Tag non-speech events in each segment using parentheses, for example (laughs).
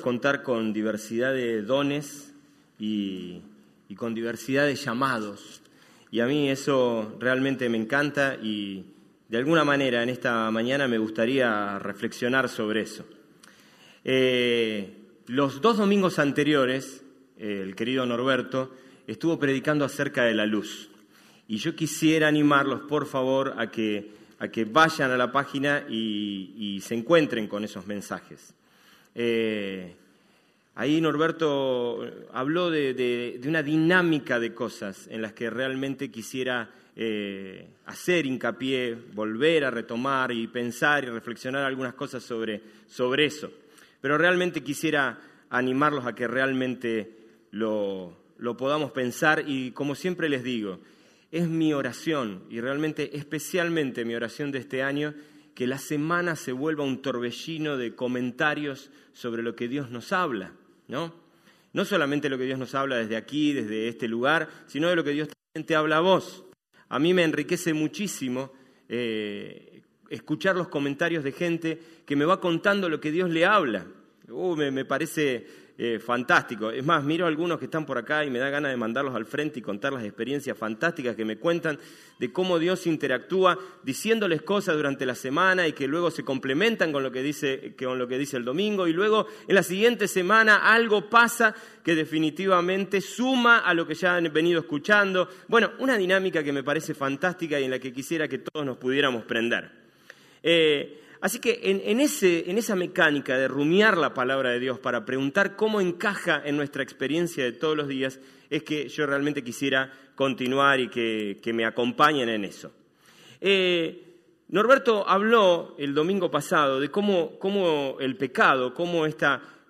Contar con diversidad de dones y, con diversidad de llamados. Y a mí eso realmente me encanta y de alguna manera en esta mañana me gustaría reflexionar sobre eso. Eh, los dos domingos anteriores, el querido Norberto estuvo predicando acerca de la luz. Y yo quisiera animarlos, por favor, a que, a que vayan a la página y se encuentren con esos mensajes. Eh, ahí Norberto habló de, una dinámica de cosas en las que realmente quisiera eh, hacer hincapié, volver a retomar y pensar y reflexionar algunas cosas sobre, sobre eso. Pero realmente quisiera animarlos a que realmente lo, lo podamos pensar y como siempre les digo, es mi oración y realmente especialmente mi oración de este año que la semana se vuelva un torbellino de comentarios sobre lo que Dios nos habla, ¿no? No solamente lo que Dios nos habla desde aquí, desde este lugar, sino de lo que Dios también te habla a vos. A mí me enriquece muchísimo eh, escuchar los comentarios de gente que me va contando lo que Dios le habla. Uh, me parece eh, fantástico. Es más, miro a algunos que están por acá y me da ganas de mandarlos al frente y contar las experiencias fantásticas que me cuentan de cómo Dios interactúa diciéndoles cosas durante la semana y que luego se complementan con lo que dice, con lo que dice el domingo y luego en la siguiente semana algo pasa que definitivamente suma a lo que ya han venido escuchando. Bueno, una dinámica que me parece fantástica y en la que quisiera que todos nos pudiéramos prender. Eh, Así que en, esa mecánica de rumiar la palabra de Dios para preguntar cómo encaja en nuestra experiencia de todos los días, es que yo realmente quisiera continuar y que, me acompañen en eso. Eh, Norberto habló el domingo pasado de cómo, el pecado, cómo,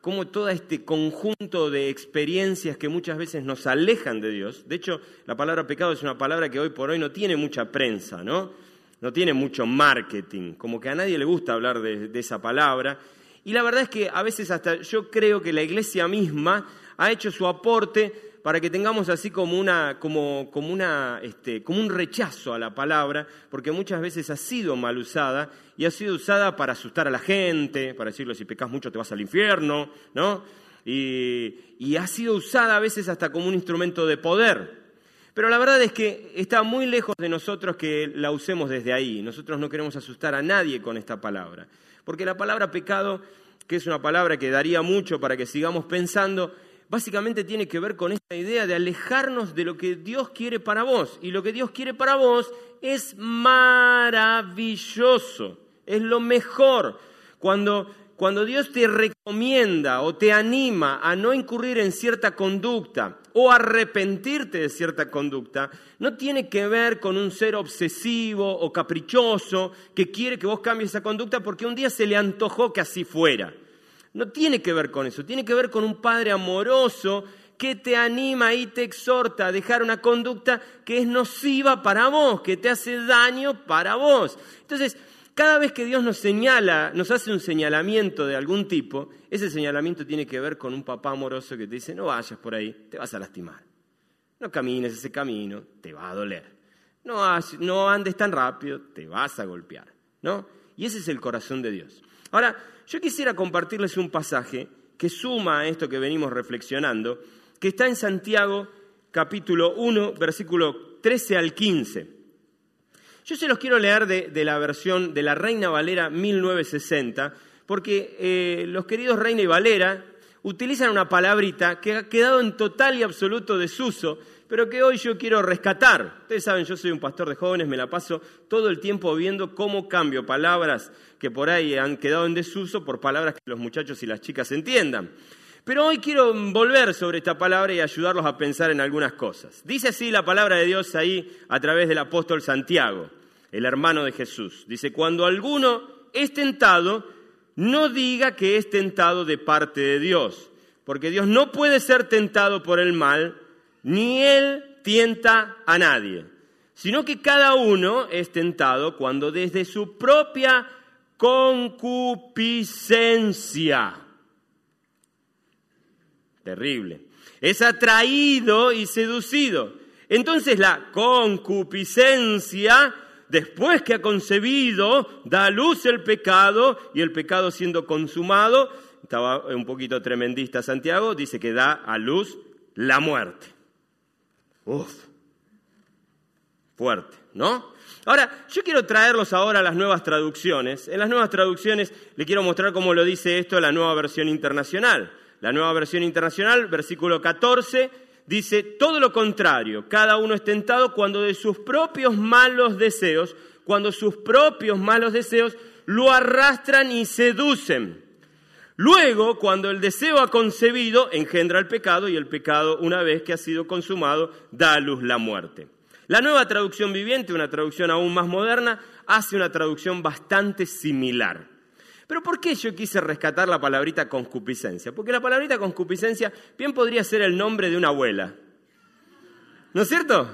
cómo todo este conjunto de experiencias que muchas veces nos alejan de Dios, de hecho la palabra pecado es una palabra que hoy por hoy no tiene mucha prensa, ¿no? No tiene mucho marketing, como que a nadie le gusta hablar de, esa palabra. Y la verdad es que a veces hasta yo creo que la iglesia misma ha hecho su aporte para que tengamos así como, una, como, como, una, este, como un rechazo a la palabra, porque muchas veces ha sido mal usada y ha sido usada para asustar a la gente, para decirle si pecas mucho te vas al infierno, ¿no? y ha sido usada a veces hasta como un instrumento de poder. Pero la verdad es que está muy lejos de nosotros que la usemos desde ahí. Nosotros no queremos asustar a nadie con esta palabra. Porque la palabra pecado, que es una palabra que daría mucho para que sigamos pensando, básicamente tiene que ver con esta idea de alejarnos de lo que Dios quiere para vos. Y lo que Dios quiere para vos es maravilloso, es lo mejor. Cuando cuando Dios te recomienda o te anima a no incurrir en cierta conducta o arrepentirte de cierta conducta, no tiene que ver con un ser obsesivo o caprichoso que quiere que vos cambies esa conducta porque un día se le antojó que así fuera. No tiene que ver con eso, tiene que ver con un padre amoroso que te anima y te exhorta a dejar una conducta que es nociva para vos, que te hace daño para vos. Entonces, cada vez que Dios nos señala, nos hace un señalamiento de algún tipo, ese señalamiento tiene que ver con un papá amoroso que te dice, no vayas por ahí, te vas a lastimar. No camines ese camino, te va a doler. No, no andes tan rápido, te vas a golpear. ¿no? Y ese es el corazón de Dios. Ahora, yo quisiera compartirles un pasaje que suma a esto que venimos reflexionando, que está en Santiago capítulo 1, versículo 13 al 15. Yo se los quiero leer de, la versión de la Reina Valera 1960, porque eh, los queridos Reina y Valera utilizan una palabrita que ha quedado en total y absoluto desuso, pero que hoy yo quiero rescatar. Ustedes saben, yo soy un pastor de jóvenes, me la paso todo el tiempo viendo cómo cambio palabras que por ahí han quedado en desuso por palabras que los muchachos y las chicas entiendan. Pero hoy quiero volver sobre esta palabra y ayudarlos a pensar en algunas cosas. Dice así la palabra de Dios ahí a través del apóstol Santiago, el hermano de Jesús. Dice, cuando alguno es tentado, no diga que es tentado de parte de Dios, porque Dios no puede ser tentado por el mal, ni Él tienta a nadie, sino que cada uno es tentado cuando desde su propia concupiscencia, terrible, es atraído y seducido. Entonces la concupiscencia, después que ha concebido, da a luz el pecado y el pecado siendo consumado, estaba un poquito tremendista Santiago, dice que da a luz la muerte. Uf, fuerte, ¿no? Ahora, yo quiero traerlos ahora a las nuevas traducciones. En las nuevas traducciones le quiero mostrar cómo lo dice esto la nueva versión internacional. La nueva versión internacional, versículo 14, dice, todo lo contrario, cada uno es tentado cuando de sus propios malos deseos, cuando sus propios malos deseos lo arrastran y seducen. Luego, cuando el deseo ha concebido, engendra el pecado y el pecado, una vez que ha sido consumado, da a luz la muerte. La nueva traducción viviente, una traducción aún más moderna, hace una traducción bastante similar. Pero ¿por qué yo quise rescatar la palabrita concupiscencia? Porque la palabrita concupiscencia bien podría ser el nombre de una abuela. ¿No es cierto?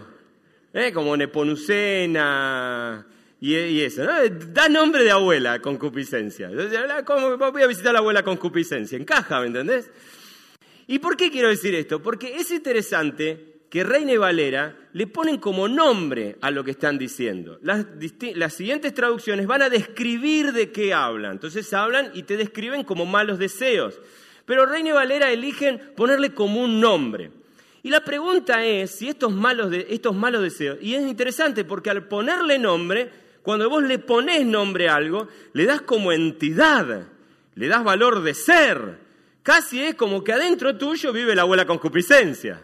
¿Eh? Como Neponucena, y, eso, ¿no? Da nombre de abuela, concupiscencia. ¿Cómo voy a visitar a la abuela concupiscencia? Encaja, ¿me entendés? ¿Y por qué quiero decir esto? Porque es interesante que Reina y Valera le ponen como nombre a lo que están diciendo. Las, siguientes traducciones van a describir de qué hablan. Entonces hablan y te describen como malos deseos. Pero Reina y Valera eligen ponerle como un nombre. Y la pregunta es si estos malos, de, estos malos deseos, y es interesante porque al ponerle nombre, cuando vos le pones nombre a algo, le das como entidad, le das valor de ser. Casi es como que adentro tuyo vive la abuela concupiscencia.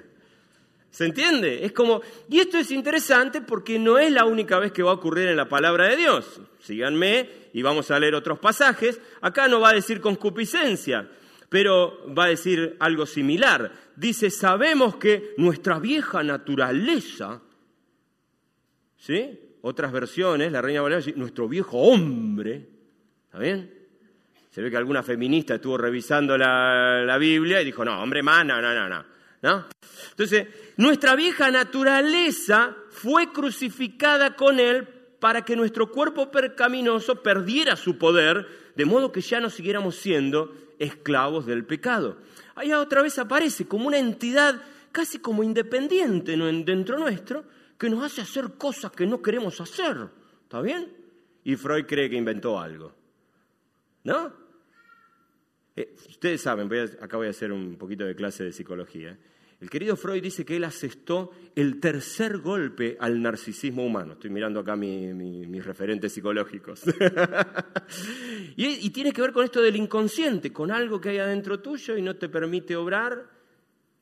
¿Se entiende? Es como, y esto es interesante porque no es la única vez que va a ocurrir en la palabra de Dios. Síganme y vamos a leer otros pasajes. Acá no va a decir concupiscencia, pero va a decir algo similar. Dice, sabemos que nuestra vieja naturaleza, ¿sí? otras versiones, la Reina Valera dice, nuestro viejo hombre, ¿está bien? Se ve que alguna feminista estuvo revisando la, Biblia y dijo, no, hombre más, no, no, no, no. Entonces, nuestra vieja naturaleza fue crucificada con él para que nuestro cuerpo percaminoso perdiera su poder, de modo que ya no siguiéramos siendo esclavos del pecado. Ahí otra vez aparece como una entidad casi como independiente dentro nuestro, que nos hace hacer cosas que no queremos hacer. ¿Está bien? Y Freud cree que inventó algo. ¿No? Eh, ustedes saben, acá voy a hacer un poquito de clase de psicología. El querido Freud dice que él asestó el tercer golpe al narcisismo humano. Estoy mirando acá mis referentes psicológicos. (laughs) y, y, tiene que ver con esto del inconsciente, con algo que hay adentro tuyo y no te permite obrar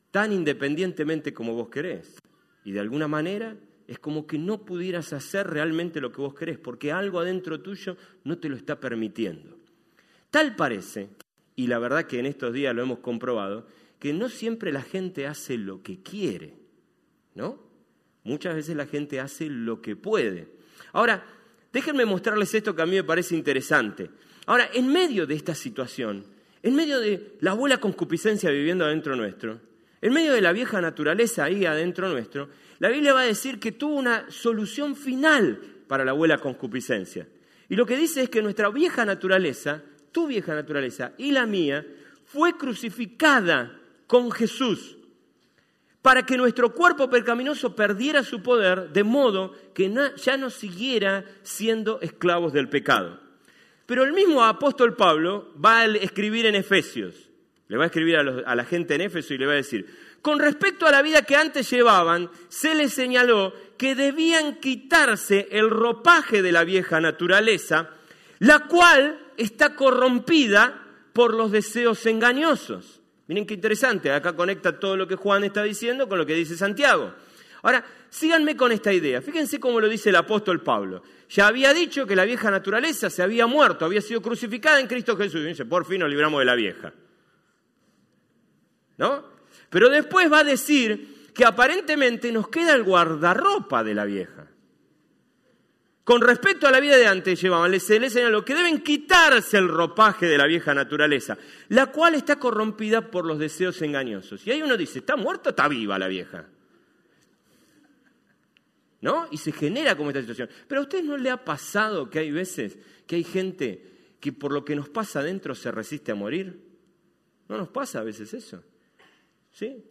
tan independientemente como vos querés. Y de alguna manera es como que no pudieras hacer realmente lo que vos querés, porque algo adentro tuyo no te lo está permitiendo. Tal parece, y la verdad que en estos días lo hemos comprobado, que no siempre la gente hace lo que quiere, ¿no? Muchas veces la gente hace lo que puede. Ahora, déjenme mostrarles esto que a mí me parece interesante. Ahora, en medio de esta situación, en medio de la abuela concupiscencia viviendo adentro nuestro, en medio de la vieja naturaleza ahí adentro nuestro, la Biblia va a decir que tuvo una solución final para la abuela concupiscencia. Y lo que dice es que nuestra vieja naturaleza, tu vieja naturaleza y la mía, fue crucificada con Jesús para que nuestro cuerpo percaminoso perdiera su poder de modo que ya no siguiera siendo esclavos del pecado. Pero el mismo apóstol Pablo va a escribir en Efesios, le va a escribir a, a la gente en Éfeso y le va a decir, con respecto a la vida que antes llevaban, se les señaló que debían quitarse el ropaje de la vieja naturaleza, la cual está corrompida por los deseos engañosos. Miren qué interesante, acá conecta todo lo que Juan está diciendo con lo que dice Santiago. Ahora, síganme con esta idea. Fíjense cómo lo dice el apóstol Pablo. Ya había dicho que la vieja naturaleza se había muerto, había sido crucificada en Cristo Jesús. Y dice, por fin nos libramos de la vieja. ¿no? Pero después va a decir que aparentemente nos queda el guardarropa de la vieja. Con respecto a la vida de antes, llevaban, se les señaló que deben quitarse el ropaje de la vieja naturaleza, la cual está corrompida por los deseos engañosos. Y ahí uno dice, ¿está muerta o está viva la vieja? ¿No? Y se genera como esta situación. Pero a usted no le ha pasado que hay veces que hay gente que por lo que nos pasa adentro se resiste a morir? ¿No nos pasa a veces eso? ¿Sí?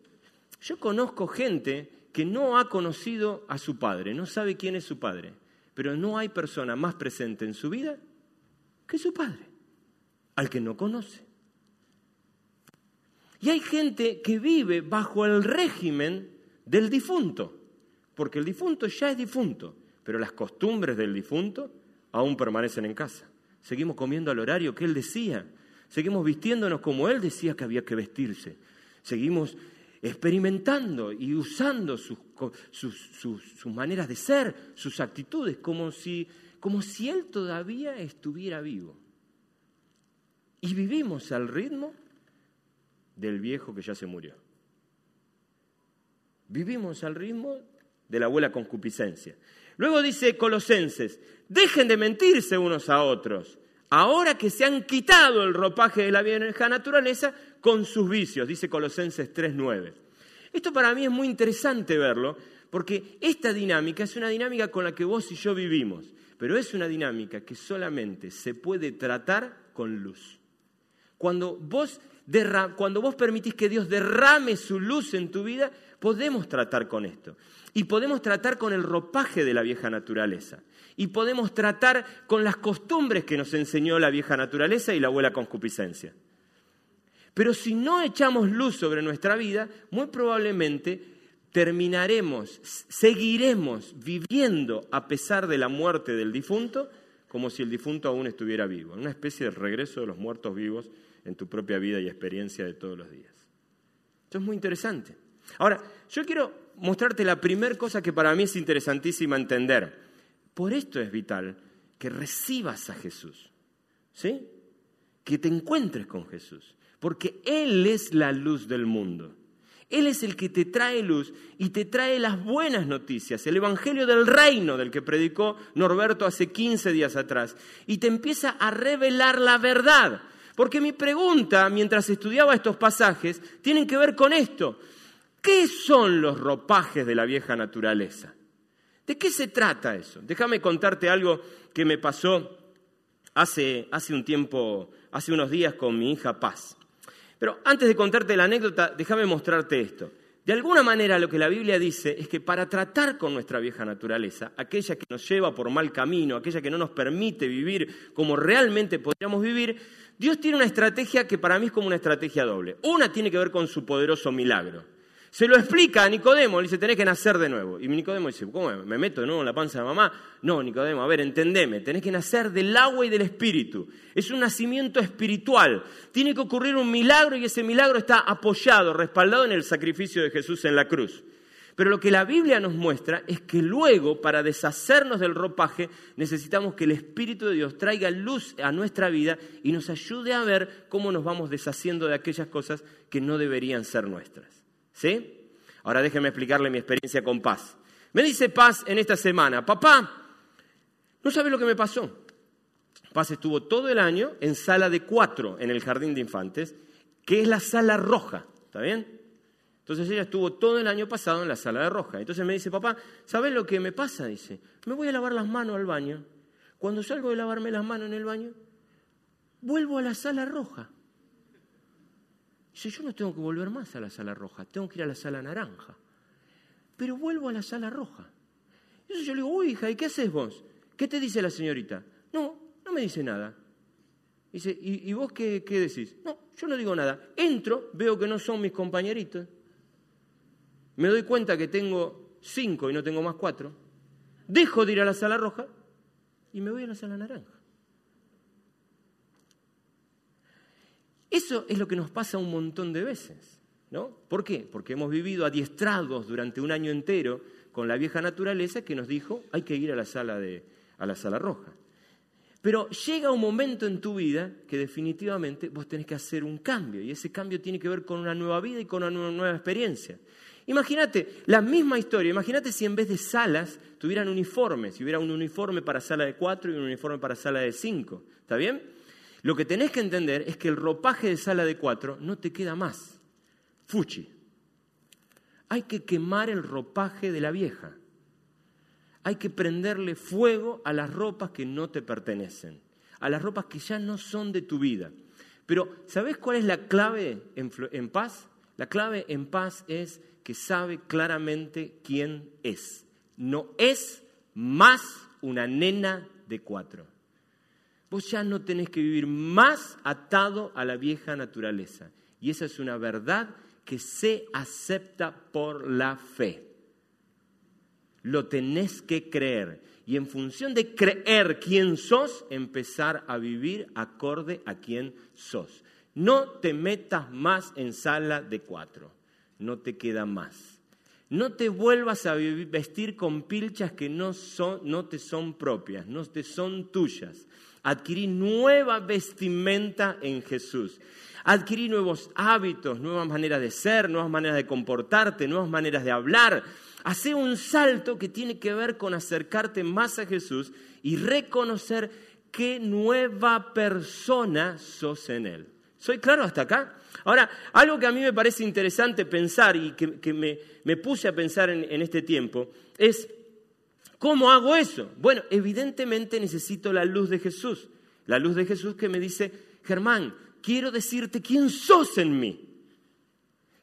Yo conozco gente que no ha conocido a su padre, no sabe quién es su padre pero no hay persona más presente en su vida que su padre, al que no conoce. Y hay gente que vive bajo el régimen del difunto, porque el difunto ya es difunto, pero las costumbres del difunto aún permanecen en casa. Seguimos comiendo al horario que él decía, seguimos vistiéndonos como él decía que había que vestirse, seguimos experimentando y usando sus, maneras de ser, sus actitudes, como si, como si Él todavía estuviera vivo. Y vivimos al ritmo del viejo que ya se murió. Vivimos al ritmo de la abuela concupiscencia. Luego dice Colosenses, dejen de mentirse unos a otros, ahora que se han quitado el ropaje de la vieja naturaleza con sus vicios, dice Colosenses 3.9. Esto para mí es muy interesante verlo, porque esta dinámica es una dinámica con la que vos y yo vivimos, pero es una dinámica que solamente se puede tratar con luz. Cuando vos, cuando vos permitís que Dios derrame su luz en tu vida, podemos tratar con esto. Y podemos tratar con el ropaje de la vieja naturaleza. Y podemos tratar con las costumbres que nos enseñó la vieja naturaleza y la abuela concupiscencia. Pero si no echamos luz sobre nuestra vida, muy probablemente terminaremos, seguiremos viviendo a pesar de la muerte del difunto, como si el difunto aún estuviera vivo. Una especie de regreso de los muertos vivos en tu propia vida y experiencia de todos los días. Esto es muy interesante. Ahora, yo quiero mostrarte la primera cosa que para mí es interesantísima entender. Por esto es vital que recibas a Jesús, ¿sí? Que te encuentres con Jesús porque Él es la luz del mundo. Él es el que te trae luz y te trae las buenas noticias, el Evangelio del Reino del que predicó Norberto hace 15 días atrás, y te empieza a revelar la verdad. Porque mi pregunta, mientras estudiaba estos pasajes, tienen que ver con esto. ¿Qué son los ropajes de la vieja naturaleza? ¿De qué se trata eso? Déjame contarte algo que me pasó hace, hace un tiempo, hace unos días con mi hija Paz. Pero antes de contarte la anécdota, déjame mostrarte esto. De alguna manera lo que la Biblia dice es que para tratar con nuestra vieja naturaleza, aquella que nos lleva por mal camino, aquella que no nos permite vivir como realmente podríamos vivir, Dios tiene una estrategia que para mí es como una estrategia doble. Una tiene que ver con su poderoso milagro. Se lo explica a Nicodemo, le dice, tenés que nacer de nuevo. Y Nicodemo dice, ¿cómo me meto de nuevo en la panza de mamá? No, Nicodemo, a ver, entendeme, tenés que nacer del agua y del espíritu. Es un nacimiento espiritual. Tiene que ocurrir un milagro y ese milagro está apoyado, respaldado en el sacrificio de Jesús en la cruz. Pero lo que la Biblia nos muestra es que luego, para deshacernos del ropaje, necesitamos que el Espíritu de Dios traiga luz a nuestra vida y nos ayude a ver cómo nos vamos deshaciendo de aquellas cosas que no deberían ser nuestras. ¿Sí? Ahora déjeme explicarle mi experiencia con Paz. Me dice Paz en esta semana, papá, no sabe lo que me pasó. Paz estuvo todo el año en sala de cuatro en el jardín de infantes, que es la sala roja, ¿está bien? Entonces ella estuvo todo el año pasado en la sala de roja. Entonces me dice, papá, ¿sabes lo que me pasa? Dice, me voy a lavar las manos al baño. Cuando salgo de lavarme las manos en el baño, vuelvo a la sala roja. Dice, yo no tengo que volver más a la sala roja, tengo que ir a la sala naranja. Pero vuelvo a la sala roja. Entonces yo le digo, uy, hija, ¿y qué haces vos? ¿Qué te dice la señorita? No, no me dice nada. Dice, ¿y, vos qué, qué decís? No, yo no digo nada. Entro, veo que no son mis compañeritos. Me doy cuenta que tengo cinco y no tengo más cuatro. Dejo de ir a la sala roja y me voy a la sala naranja. Eso es lo que nos pasa un montón de veces. ¿no? ¿Por qué? Porque hemos vivido adiestrados durante un año entero con la vieja naturaleza que nos dijo hay que ir a la sala, de, a la sala roja. Pero llega un momento en tu vida que definitivamente vos tenés que hacer un cambio y ese cambio tiene que ver con una nueva vida y con una nueva experiencia. Imagínate la misma historia, imagínate si en vez de salas tuvieran uniformes, si hubiera un uniforme para sala de cuatro y un uniforme para sala de cinco, ¿está bien? Lo que tenés que entender es que el ropaje de sala de cuatro no te queda más. Fuchi. Hay que quemar el ropaje de la vieja. Hay que prenderle fuego a las ropas que no te pertenecen, a las ropas que ya no son de tu vida. Pero, ¿sabes cuál es la clave en, paz? La clave en paz es que sabe claramente quién es. No es más una nena de cuatro. Vos ya no tenés que vivir más atado a la vieja naturaleza. Y esa es una verdad que se acepta por la fe. Lo tenés que creer. Y en función de creer quién sos, empezar a vivir acorde a quién sos. No te metas más en sala de cuatro. No te queda más. No te vuelvas a vestir con pilchas que no, son, no te son propias, no te son tuyas. Adquirí nueva vestimenta en Jesús. Adquirí nuevos hábitos, nuevas maneras de ser, nuevas maneras de comportarte, nuevas maneras de hablar Hace un salto que tiene que ver con acercarte más a Jesús y reconocer qué nueva persona sos en Él. ¿Soy claro hasta acá? Ahora, algo que a mí me parece interesante pensar y que, me, puse a pensar en, en este tiempo es, ¿cómo hago eso? Bueno, evidentemente necesito la luz de Jesús. La luz de Jesús que me dice, Germán, quiero decirte quién sos en mí.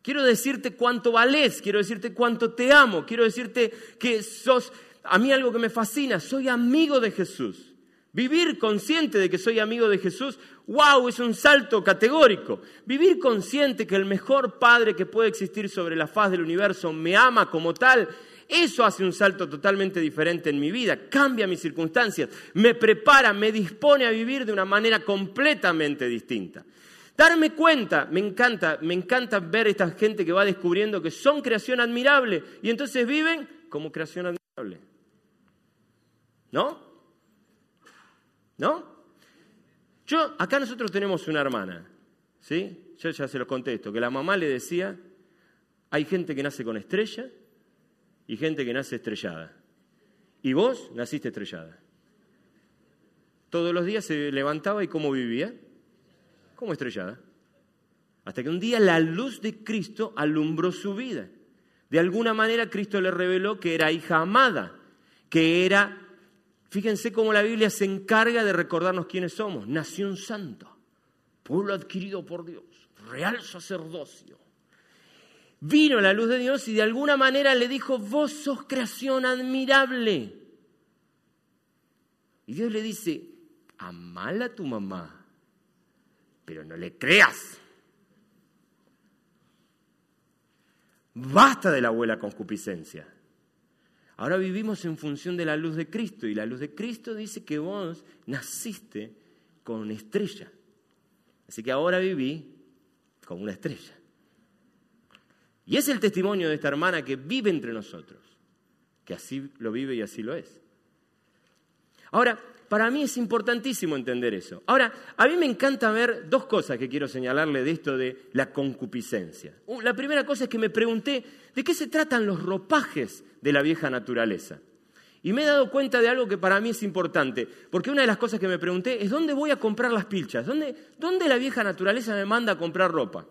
Quiero decirte cuánto vales, quiero decirte cuánto te amo, quiero decirte que sos, a mí algo que me fascina, soy amigo de Jesús. Vivir consciente de que soy amigo de Jesús, wow, es un salto categórico. Vivir consciente que el mejor Padre que puede existir sobre la faz del universo me ama como tal, eso hace un salto totalmente diferente en mi vida, cambia mis circunstancias, me prepara, me dispone a vivir de una manera completamente distinta. Darme cuenta, me encanta, me encanta ver esta gente que va descubriendo que son creación admirable y entonces viven como creación admirable. ¿No? ¿No? Yo, acá nosotros tenemos una hermana, ¿sí? Yo ya se lo contesto, que la mamá le decía, hay gente que nace con estrella y gente que nace estrellada. Y vos naciste estrellada. Todos los días se levantaba y cómo vivía como estrellada. Hasta que un día la luz de Cristo alumbró su vida. De alguna manera Cristo le reveló que era hija amada, que era, fíjense cómo la Biblia se encarga de recordarnos quiénes somos, nación santa, pueblo adquirido por Dios, real sacerdocio. Vino la luz de Dios y de alguna manera le dijo, vos sos creación admirable. Y Dios le dice, amala a tu mamá pero no le creas. Basta de la abuela concupiscencia. Ahora vivimos en función de la luz de Cristo y la luz de Cristo dice que vos naciste con una estrella. Así que ahora viví con una estrella. Y es el testimonio de esta hermana que vive entre nosotros, que así lo vive y así lo es. Ahora, para mí es importantísimo entender eso. Ahora, a mí me encanta ver dos cosas que quiero señalarle de esto de la concupiscencia. Uh, la primera cosa es que me pregunté de qué se tratan los ropajes de la vieja naturaleza. Y me he dado cuenta de algo que para mí es importante, porque una de las cosas que me pregunté es dónde voy a comprar las pilchas, dónde, dónde la vieja naturaleza me manda a comprar ropa.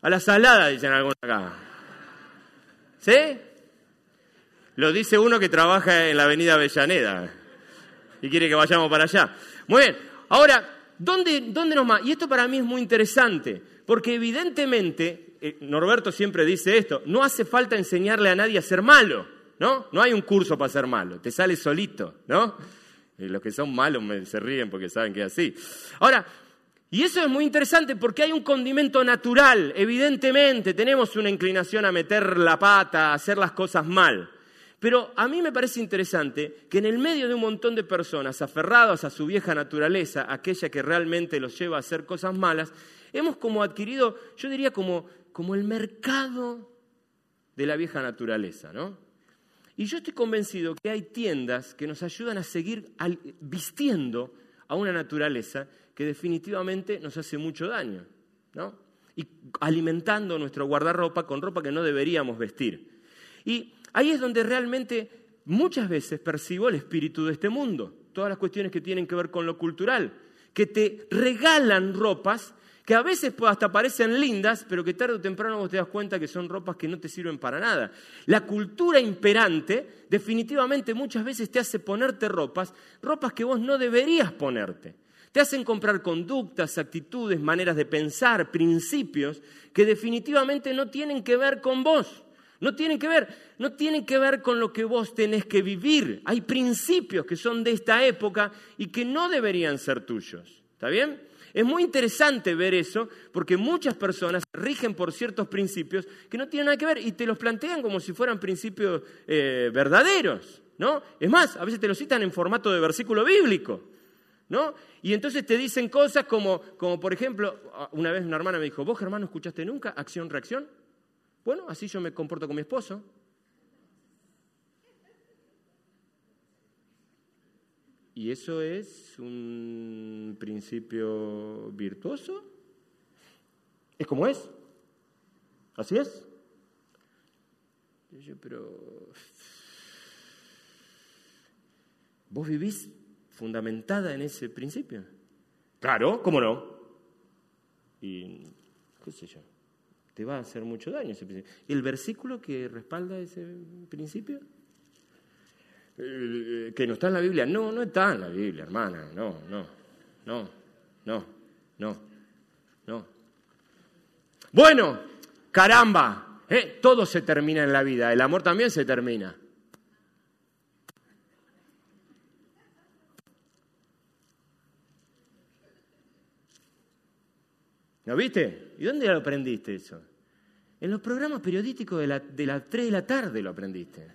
A la salada, dicen algunos acá. ¿Sí? Lo dice uno que trabaja en la avenida Avellaneda y quiere que vayamos para allá. Muy bien, ahora, ¿dónde, dónde nos? Y esto para mí es muy interesante, porque evidentemente, eh, Norberto siempre dice esto, no hace falta enseñarle a nadie a ser malo, ¿no? No hay un curso para ser malo, te sale solito, ¿no? Y los que son malos me, se ríen porque saben que es así. Ahora, y eso es muy interesante porque hay un condimento natural, evidentemente tenemos una inclinación a meter la pata, a hacer las cosas mal. Pero a mí me parece interesante que en el medio de un montón de personas aferradas a su vieja naturaleza, aquella que realmente los lleva a hacer cosas malas, hemos como adquirido, yo diría como, como el mercado de la vieja naturaleza, ¿no? Y yo estoy convencido que hay tiendas que nos ayudan a seguir vistiendo a una naturaleza que definitivamente nos hace mucho daño, ¿no? Y alimentando nuestro guardarropa con ropa que no deberíamos vestir. Y ahí es donde realmente muchas veces percibo el espíritu de este mundo, todas las cuestiones que tienen que ver con lo cultural, que te regalan ropas que a veces hasta parecen lindas, pero que tarde o temprano vos te das cuenta que son ropas que no te sirven para nada. La cultura imperante definitivamente muchas veces te hace ponerte ropas, ropas que vos no deberías ponerte. Te hacen comprar conductas, actitudes, maneras de pensar, principios que definitivamente no tienen que ver con vos. No tienen que ver, no tienen que ver con lo que vos tenés que vivir. Hay principios que son de esta época y que no deberían ser tuyos. ¿Está bien? Es muy interesante ver eso porque muchas personas rigen por ciertos principios que no tienen nada que ver y te los plantean como si fueran principios eh, verdaderos. ¿no? Es más, a veces te los citan en formato de versículo bíblico. ¿No? Y entonces te dicen cosas como, como, por ejemplo, una vez una hermana me dijo, ¿vos, hermano, escuchaste nunca acción-reacción? Bueno, así yo me comporto con mi esposo. ¿Y eso es un principio virtuoso? ¿Es como es? ¿Así es? Yo, pero vos vivís fundamentada en ese principio. Claro, ¿cómo no? Y qué sé yo, te va a hacer mucho daño ese principio. ¿El versículo que respalda ese principio? Eh, que no está en la Biblia. No, no está en la Biblia, hermana. No, no, no, no, no, no. Bueno, caramba, ¿eh? todo se termina en la vida. El amor también se termina. ¿Lo viste? ¿Y dónde lo aprendiste eso? En los programas periodísticos de, la, de las 3 de la tarde lo aprendiste.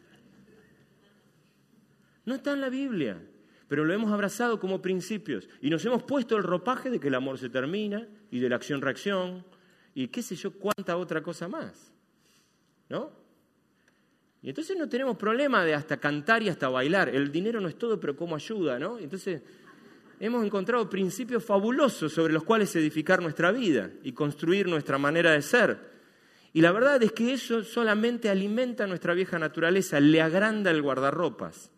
No está en la Biblia, pero lo hemos abrazado como principios y nos hemos puesto el ropaje de que el amor se termina y de la acción-reacción y qué sé yo cuánta otra cosa más. ¿No? Y entonces no tenemos problema de hasta cantar y hasta bailar. El dinero no es todo, pero cómo ayuda, ¿no? Entonces hemos encontrado principios fabulosos sobre los cuales edificar nuestra vida y construir nuestra manera de ser. Y la verdad es que eso solamente alimenta nuestra vieja naturaleza, le agranda el guardarropas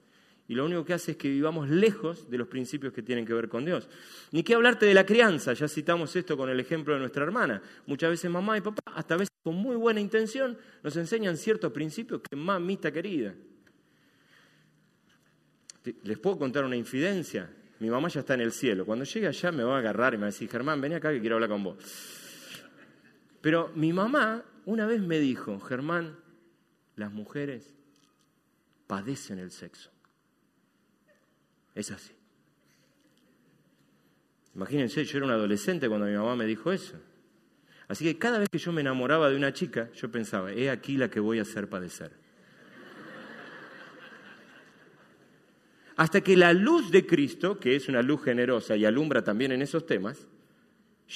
y lo único que hace es que vivamos lejos de los principios que tienen que ver con Dios. Ni qué hablarte de la crianza, ya citamos esto con el ejemplo de nuestra hermana. Muchas veces mamá y papá, hasta veces con muy buena intención, nos enseñan ciertos principios que mamita querida. Les puedo contar una infidencia. Mi mamá ya está en el cielo. Cuando llegue allá me va a agarrar y me va a decir, Germán, ven acá que quiero hablar con vos. Pero mi mamá una vez me dijo, Germán, las mujeres padecen el sexo. Es así. Imagínense, yo era un adolescente cuando mi mamá me dijo eso. Así que cada vez que yo me enamoraba de una chica, yo pensaba, he aquí la que voy a hacer padecer. Hasta que la luz de Cristo, que es una luz generosa y alumbra también en esos temas,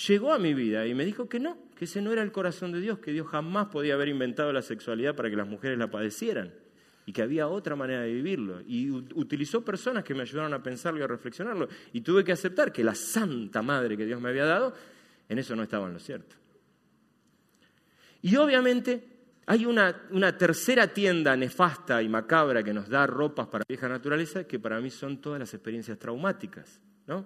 llegó a mi vida y me dijo que no, que ese no era el corazón de Dios, que Dios jamás podía haber inventado la sexualidad para que las mujeres la padecieran y que había otra manera de vivirlo. Y utilizó personas que me ayudaron a pensarlo y a reflexionarlo. Y tuve que aceptar que la santa madre que Dios me había dado, en eso no estaba en lo cierto. Y obviamente hay una, tercera tienda nefasta y macabra que nos da ropas para vieja naturaleza, que para mí son todas las experiencias traumáticas, ¿no?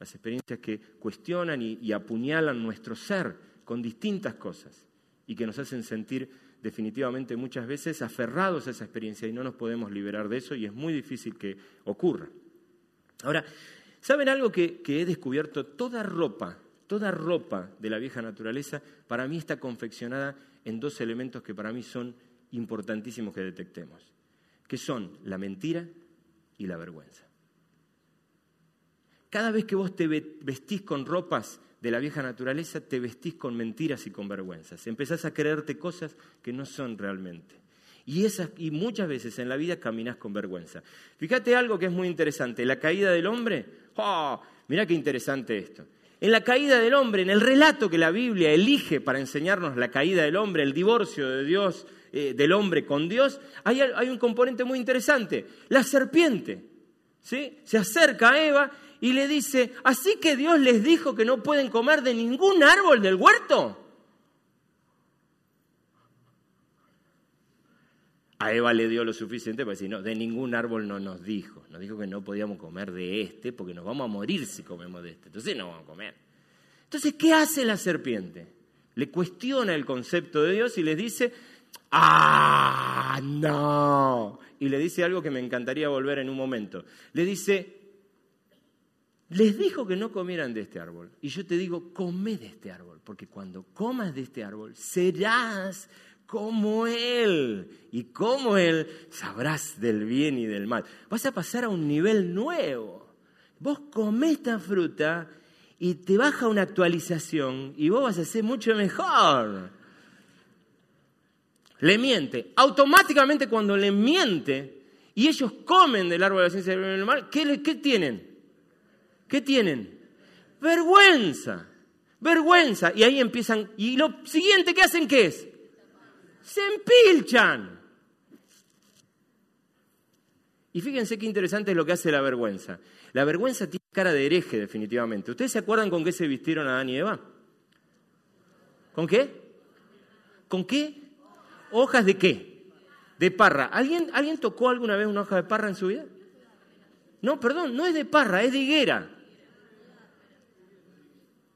Las experiencias que cuestionan y apuñalan nuestro ser con distintas cosas y que nos hacen sentir definitivamente muchas veces aferrados a esa experiencia y no nos podemos liberar de eso y es muy difícil que ocurra. Ahora, ¿saben algo que, he descubierto? Toda ropa, toda ropa de la vieja naturaleza para mí está confeccionada en dos elementos que para mí son importantísimos que detectemos, que son la mentira y la vergüenza. Cada vez que vos te vestís con ropas de la vieja naturaleza, te vestís con mentiras y con vergüenzas. Empezás a creerte cosas que no son realmente. Y, esas, y muchas veces en la vida caminás con vergüenza. Fíjate algo que es muy interesante. La caída del hombre, ¡oh! mirá qué interesante esto. En la caída del hombre, en el relato que la Biblia elige para enseñarnos la caída del hombre, el divorcio de Dios, eh, del hombre con Dios, hay, hay, un componente muy interesante. La serpiente ¿sí? se acerca a Eva y le dice, así que Dios les dijo que no pueden comer de ningún árbol del huerto. A Eva le dio lo suficiente para decir, no, de ningún árbol no nos dijo. Nos dijo que no podíamos comer de este porque nos vamos a morir si comemos de este. Entonces no vamos a comer. Entonces, ¿qué hace la serpiente? Le cuestiona el concepto de Dios y les dice, ah, no. Y le dice algo que me encantaría volver en un momento. Le dice, les dijo que no comieran de este árbol. Y yo te digo, come de este árbol, porque cuando comas de este árbol serás como Él. Y como Él sabrás del bien y del mal. Vas a pasar a un nivel nuevo. Vos comés esta fruta y te baja una actualización y vos vas a ser mucho mejor. Le miente. Automáticamente cuando le miente y ellos comen del árbol de la ciencia del bien y del mal, ¿qué, qué tienen? ¿Qué tienen? Vergüenza. Vergüenza. Y ahí empiezan. Y lo siguiente que hacen, ¿qué es? Se empilchan. Y fíjense qué interesante es lo que hace la vergüenza. La vergüenza tiene cara de hereje, definitivamente. ¿Ustedes se acuerdan con qué se vistieron Adán y Eva? ¿Con qué? ¿Con qué? ¿Hojas de qué? De parra. ¿Alguien, ¿Alguien tocó alguna vez una hoja de parra en su vida? No, perdón, no es de parra, es de higuera.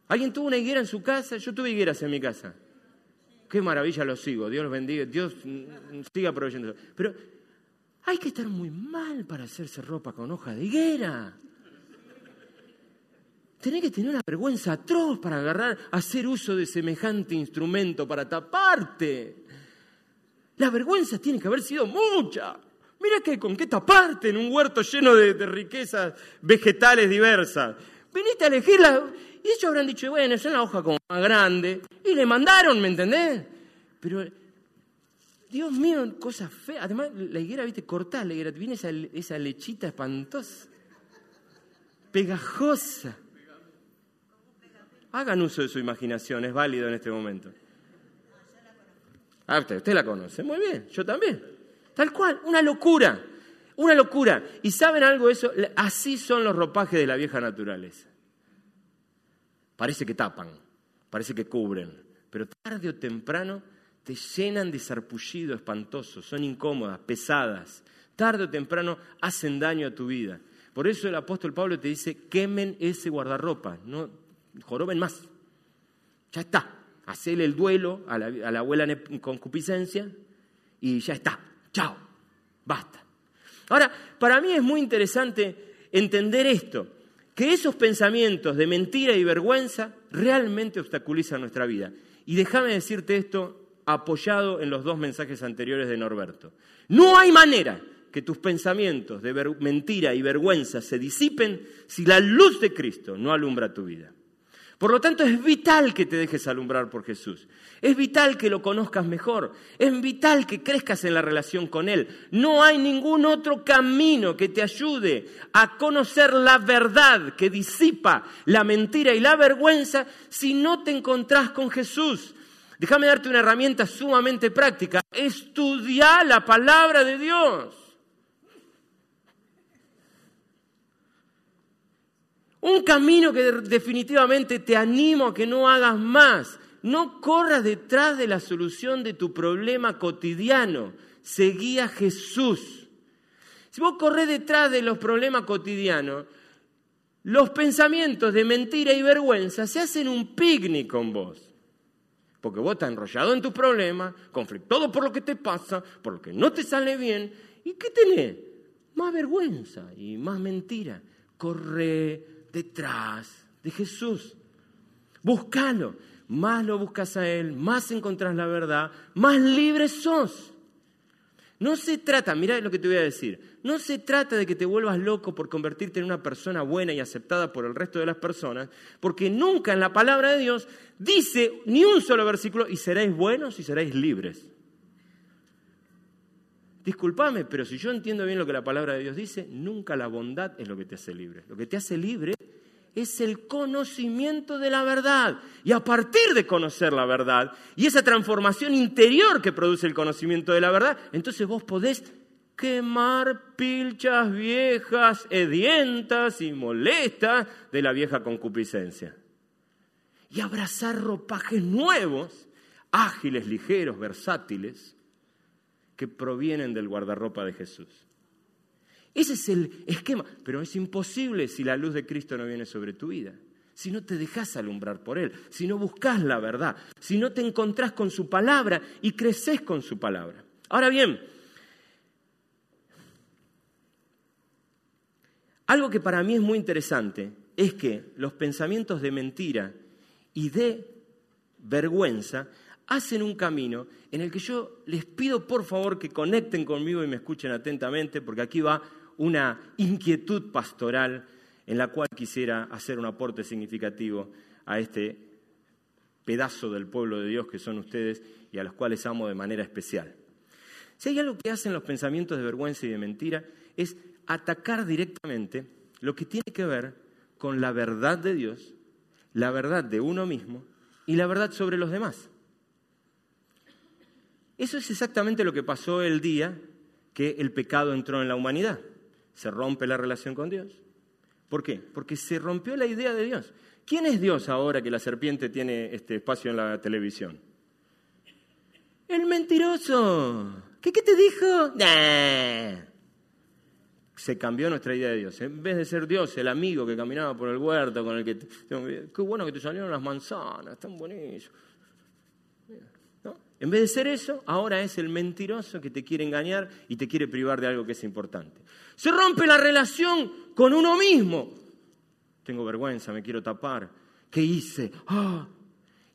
¿Alguien tuvo una higuera en su casa? Yo tuve higueras en mi casa qué maravilla lo sigo, Dios los bendiga, Dios siga proveyendo. Pero hay que estar muy mal para hacerse ropa con hoja de higuera. Tenés que tener una vergüenza atroz para agarrar, hacer uso de semejante instrumento para taparte. La vergüenza tiene que haber sido mucha. Mira que con qué taparte en un huerto lleno de, de riquezas vegetales diversas. Viniste a elegirla y ellos habrán dicho, bueno, es una hoja como más grande. Y le mandaron, ¿me entendés? Pero, Dios mío, cosas feas. Además, la higuera, viste, cortás la higuera, viene esa, esa lechita espantosa, pegajosa. Hagan uso de su imaginación, es válido en este momento. Ah, usted, usted la conoce, muy bien, yo también. Tal cual, una locura, una locura. ¿Y saben algo de eso? Así son los ropajes de la vieja naturaleza parece que tapan, parece que cubren, pero tarde o temprano te llenan de sarpullido espantoso, son incómodas, pesadas, tarde o temprano hacen daño a tu vida. Por eso el apóstol Pablo te dice, quemen ese guardarropa, no joroben más. Ya está, hacele el duelo a la, a la abuela en concupiscencia y ya está, chao, basta. Ahora, para mí es muy interesante entender esto que esos pensamientos de mentira y vergüenza realmente obstaculizan nuestra vida. Y déjame decirte esto apoyado en los dos mensajes anteriores de Norberto. No hay manera que tus pensamientos de mentira y vergüenza se disipen si la luz de Cristo no alumbra tu vida. Por lo tanto, es vital que te dejes alumbrar por Jesús. Es vital que lo conozcas mejor. Es vital que crezcas en la relación con Él. No hay ningún otro camino que te ayude a conocer la verdad que disipa la mentira y la vergüenza si no te encontrás con Jesús. Déjame darte una herramienta sumamente práctica. Estudia la palabra de Dios. Un camino que definitivamente te animo a que no hagas más. No corras detrás de la solución de tu problema cotidiano. Seguí a Jesús. Si vos corres detrás de los problemas cotidianos, los pensamientos de mentira y vergüenza se hacen un picnic con vos. Porque vos estás enrollado en tus problemas, conflictado por lo que te pasa, por lo que no te sale bien. ¿Y qué tenés? Más vergüenza y más mentira. Corre, detrás de Jesús. Búscalo. Más lo buscas a Él, más encontrás la verdad, más libre sos. No se trata, mira lo que te voy a decir, no se trata de que te vuelvas loco por convertirte en una persona buena y aceptada por el resto de las personas, porque nunca en la palabra de Dios dice ni un solo versículo y seréis buenos y seréis libres. Disculpame, pero si yo entiendo bien lo que la palabra de Dios dice, nunca la bondad es lo que te hace libre. Lo que te hace libre es el conocimiento de la verdad. Y a partir de conocer la verdad y esa transformación interior que produce el conocimiento de la verdad, entonces vos podés quemar pilchas viejas, hedientas y molestas de la vieja concupiscencia. Y abrazar ropajes nuevos, ágiles, ligeros, versátiles, que provienen del guardarropa de Jesús. Ese es el esquema, pero es imposible si la luz de Cristo no viene sobre tu vida, si no te dejas alumbrar por Él, si no buscas la verdad, si no te encontrás con su palabra y creces con su palabra. Ahora bien, algo que para mí es muy interesante es que los pensamientos de mentira y de vergüenza hacen un camino en el que yo les pido por favor que conecten conmigo y me escuchen atentamente, porque aquí va una inquietud pastoral en la cual quisiera hacer un aporte significativo a este pedazo del pueblo de Dios que son ustedes y a los cuales amo de manera especial. Si hay algo que hacen los pensamientos de vergüenza y de mentira es atacar directamente lo que tiene que ver con la verdad de Dios, la verdad de uno mismo y la verdad sobre los demás. Eso es exactamente lo que pasó el día que el pecado entró en la humanidad se rompe la relación con Dios. ¿Por qué? Porque se rompió la idea de Dios. ¿Quién es Dios ahora que la serpiente tiene este espacio en la televisión? El mentiroso. ¿Qué, te dijo? Se cambió nuestra idea de Dios. En vez de ser Dios, el amigo que caminaba por el huerto con el que... Qué bueno que te salieron las manzanas, están buenísimas. En vez de ser eso, ahora es el mentiroso que te quiere engañar y te quiere privar de algo que es importante. Se rompe la relación con uno mismo. Tengo vergüenza, me quiero tapar. ¿Qué hice? ¡Ah!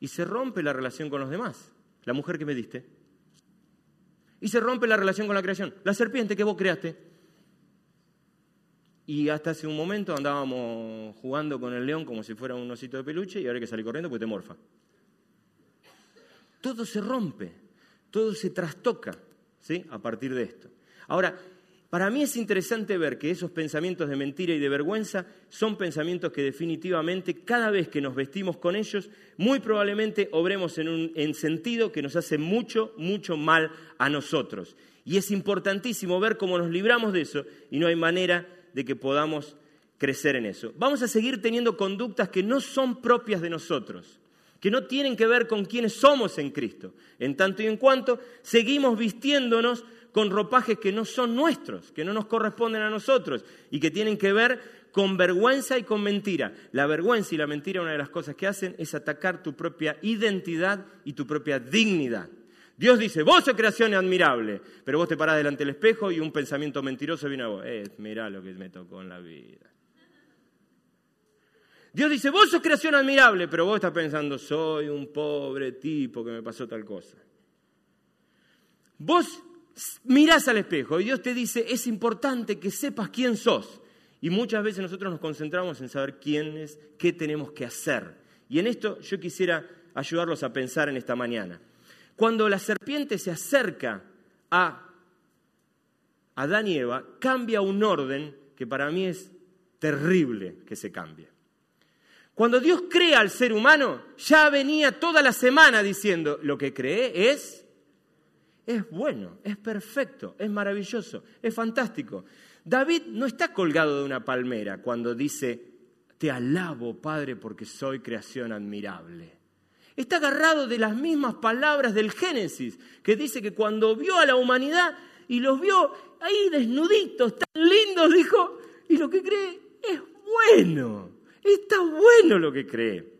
Y se rompe la relación con los demás. La mujer que me diste. Y se rompe la relación con la creación. La serpiente que vos creaste. Y hasta hace un momento andábamos jugando con el león como si fuera un osito de peluche y ahora hay que salir corriendo porque te morfa todo se rompe, todo se trastoca ¿sí? a partir de esto. Ahora, para mí es interesante ver que esos pensamientos de mentira y de vergüenza son pensamientos que definitivamente cada vez que nos vestimos con ellos, muy probablemente obremos en un en sentido que nos hace mucho, mucho mal a nosotros. Y es importantísimo ver cómo nos libramos de eso y no hay manera de que podamos crecer en eso. Vamos a seguir teniendo conductas que no son propias de nosotros que no tienen que ver con quiénes somos en Cristo, en tanto y en cuanto seguimos vistiéndonos con ropajes que no son nuestros, que no nos corresponden a nosotros y que tienen que ver con vergüenza y con mentira. La vergüenza y la mentira, una de las cosas que hacen es atacar tu propia identidad y tu propia dignidad. Dios dice, vos sos creación admirable, pero vos te parás delante del espejo y un pensamiento mentiroso viene a vos. Eh, mirá lo que me tocó en la vida. Dios dice, vos sos creación admirable, pero vos estás pensando, soy un pobre tipo que me pasó tal cosa. Vos mirás al espejo y Dios te dice, es importante que sepas quién sos. Y muchas veces nosotros nos concentramos en saber quién es, qué tenemos que hacer. Y en esto yo quisiera ayudarlos a pensar en esta mañana. Cuando la serpiente se acerca a Adán y Eva, cambia un orden que para mí es terrible que se cambie. Cuando Dios crea al ser humano, ya venía toda la semana diciendo, lo que cree es, es bueno, es perfecto, es maravilloso, es fantástico. David no está colgado de una palmera cuando dice, te alabo, Padre, porque soy creación admirable. Está agarrado de las mismas palabras del Génesis, que dice que cuando vio a la humanidad y los vio ahí desnuditos, tan lindos, dijo, y lo que cree es bueno. Está bueno lo que cree.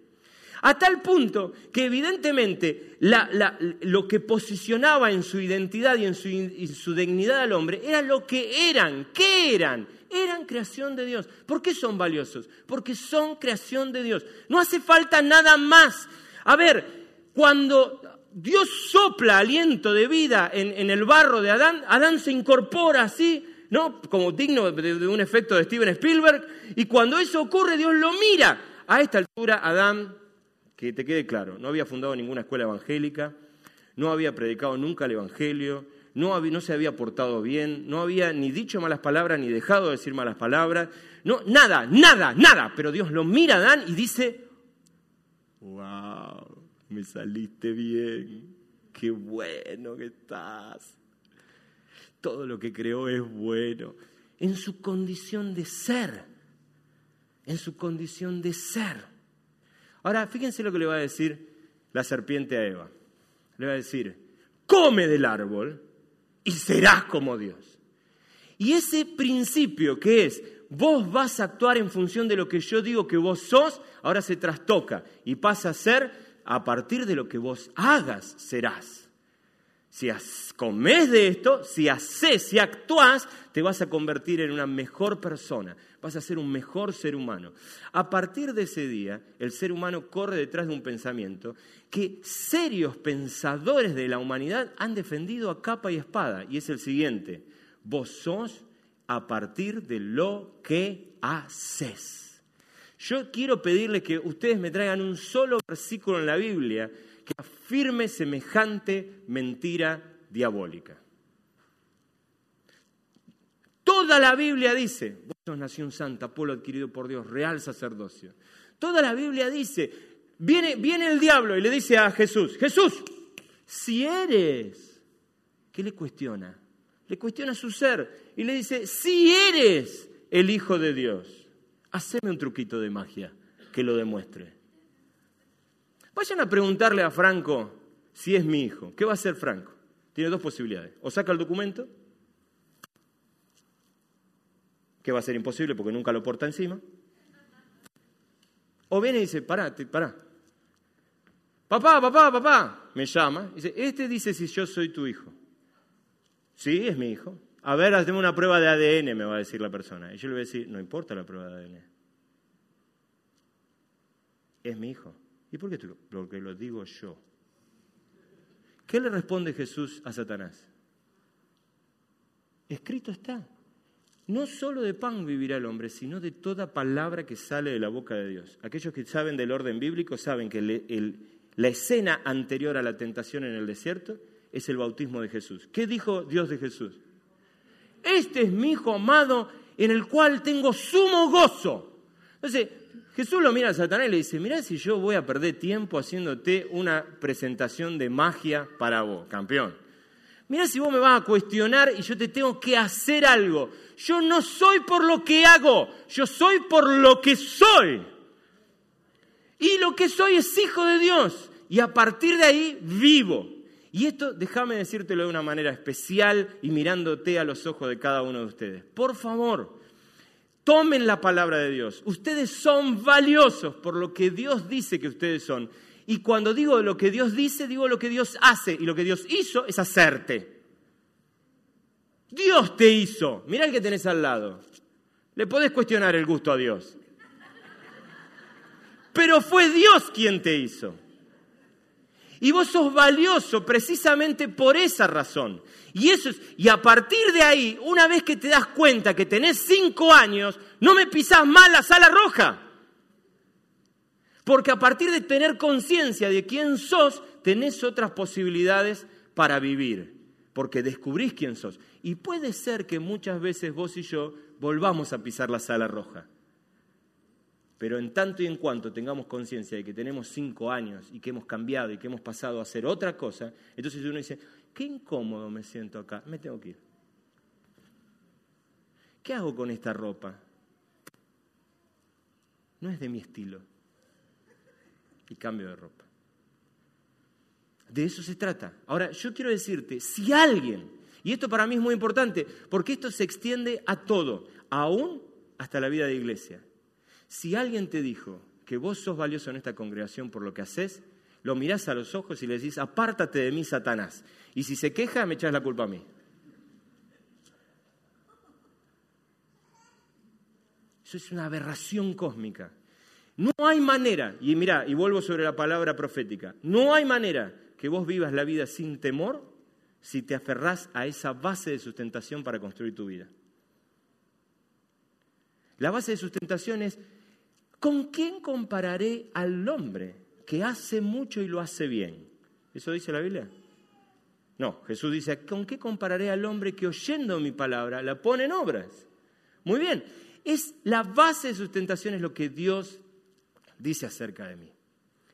A tal punto que evidentemente lo que posicionaba en su identidad y en su, dignidad al hombre era lo que eran. ¿Qué eran? Eran creación de Dios. ¿Por qué son valiosos? Porque son creación de Dios. No hace falta nada más. A ver, cuando Dios sopla aliento de vida en, en el barro de Adán, Adán se incorpora así ¿no? Como digno de, un efecto de Steven Spielberg. Y cuando eso ocurre, Dios lo mira. A esta altura, Adán, que te quede claro, no había fundado ninguna escuela evangélica, no había predicado nunca el Evangelio, no, no se había portado bien, no había ni dicho malas palabras, ni dejado de decir malas palabras, no, nada, nada, nada. Pero Dios lo mira a Adán y dice, wow, me saliste bien, qué bueno que estás. Todo lo que creó es bueno, en su condición de ser, en su condición de ser. Ahora, fíjense lo que le va a decir la serpiente a Eva. Le va a decir, come del árbol y serás como Dios. Y ese principio que es, vos vas a actuar en función de lo que yo digo que vos sos, ahora se trastoca y pasa a ser, a partir de lo que vos hagas, serás. Si comes de esto, si haces, si actúas, te vas a convertir en una mejor persona, vas a ser un mejor ser humano. A partir de ese día, el ser humano corre detrás de un pensamiento que serios pensadores de la humanidad han defendido a capa y espada, y es el siguiente, vos sos a partir de lo que haces. Yo quiero pedirle que ustedes me traigan un solo versículo en la Biblia que afirme semejante mentira diabólica. Toda la Biblia dice, vos sos nación santa, pueblo adquirido por Dios, real sacerdocio. Toda la Biblia dice, viene, viene el diablo y le dice a Jesús, Jesús, si eres, ¿qué le cuestiona? Le cuestiona su ser y le dice, si eres el Hijo de Dios, haceme un truquito de magia que lo demuestre. Vayan a preguntarle a Franco si es mi hijo. ¿Qué va a hacer Franco? Tiene dos posibilidades. O saca el documento, que va a ser imposible porque nunca lo porta encima. O viene y dice, pará, pará. Papá, papá, papá. Me llama. Dice, este dice si yo soy tu hijo. Sí, es mi hijo. A ver, hazme una prueba de ADN, me va a decir la persona. Y yo le voy a decir, no importa la prueba de ADN. Es mi hijo. ¿Y por qué? Porque lo digo yo. ¿Qué le responde Jesús a Satanás? Escrito está. No solo de pan vivirá el hombre, sino de toda palabra que sale de la boca de Dios. Aquellos que saben del orden bíblico saben que la escena anterior a la tentación en el desierto es el bautismo de Jesús. ¿Qué dijo Dios de Jesús? Este es mi Hijo amado en el cual tengo sumo gozo. Entonces, Jesús lo mira a Satanás y le dice, mira si yo voy a perder tiempo haciéndote una presentación de magia para vos, campeón. Mira si vos me vas a cuestionar y yo te tengo que hacer algo. Yo no soy por lo que hago, yo soy por lo que soy. Y lo que soy es hijo de Dios. Y a partir de ahí vivo. Y esto, déjame decírtelo de una manera especial y mirándote a los ojos de cada uno de ustedes. Por favor, Tomen la palabra de Dios. Ustedes son valiosos por lo que Dios dice que ustedes son. Y cuando digo lo que Dios dice, digo lo que Dios hace. Y lo que Dios hizo es hacerte. Dios te hizo. Mirá el que tenés al lado. Le podés cuestionar el gusto a Dios. Pero fue Dios quien te hizo. Y vos sos valioso precisamente por esa razón. Y, eso es, y a partir de ahí, una vez que te das cuenta que tenés cinco años, no me pisás más la sala roja. Porque a partir de tener conciencia de quién sos, tenés otras posibilidades para vivir. Porque descubrís quién sos. Y puede ser que muchas veces vos y yo volvamos a pisar la sala roja. Pero en tanto y en cuanto tengamos conciencia de que tenemos cinco años y que hemos cambiado y que hemos pasado a hacer otra cosa, entonces uno dice, qué incómodo me siento acá, me tengo que ir. ¿Qué hago con esta ropa? No es de mi estilo. Y cambio de ropa. De eso se trata. Ahora, yo quiero decirte, si alguien, y esto para mí es muy importante, porque esto se extiende a todo, aún hasta la vida de iglesia. Si alguien te dijo que vos sos valioso en esta congregación por lo que haces, lo mirás a los ojos y le decís, apártate de mí, Satanás. Y si se queja, me echas la culpa a mí. Eso es una aberración cósmica. No hay manera, y mira, y vuelvo sobre la palabra profética, no hay manera que vos vivas la vida sin temor si te aferrás a esa base de sustentación para construir tu vida. La base de sustentación es ¿Con quién compararé al hombre que hace mucho y lo hace bien? ¿Eso dice la Biblia? No, Jesús dice, ¿con qué compararé al hombre que oyendo mi palabra la pone en obras? Muy bien, es la base de sustentación, es lo que Dios dice acerca de mí.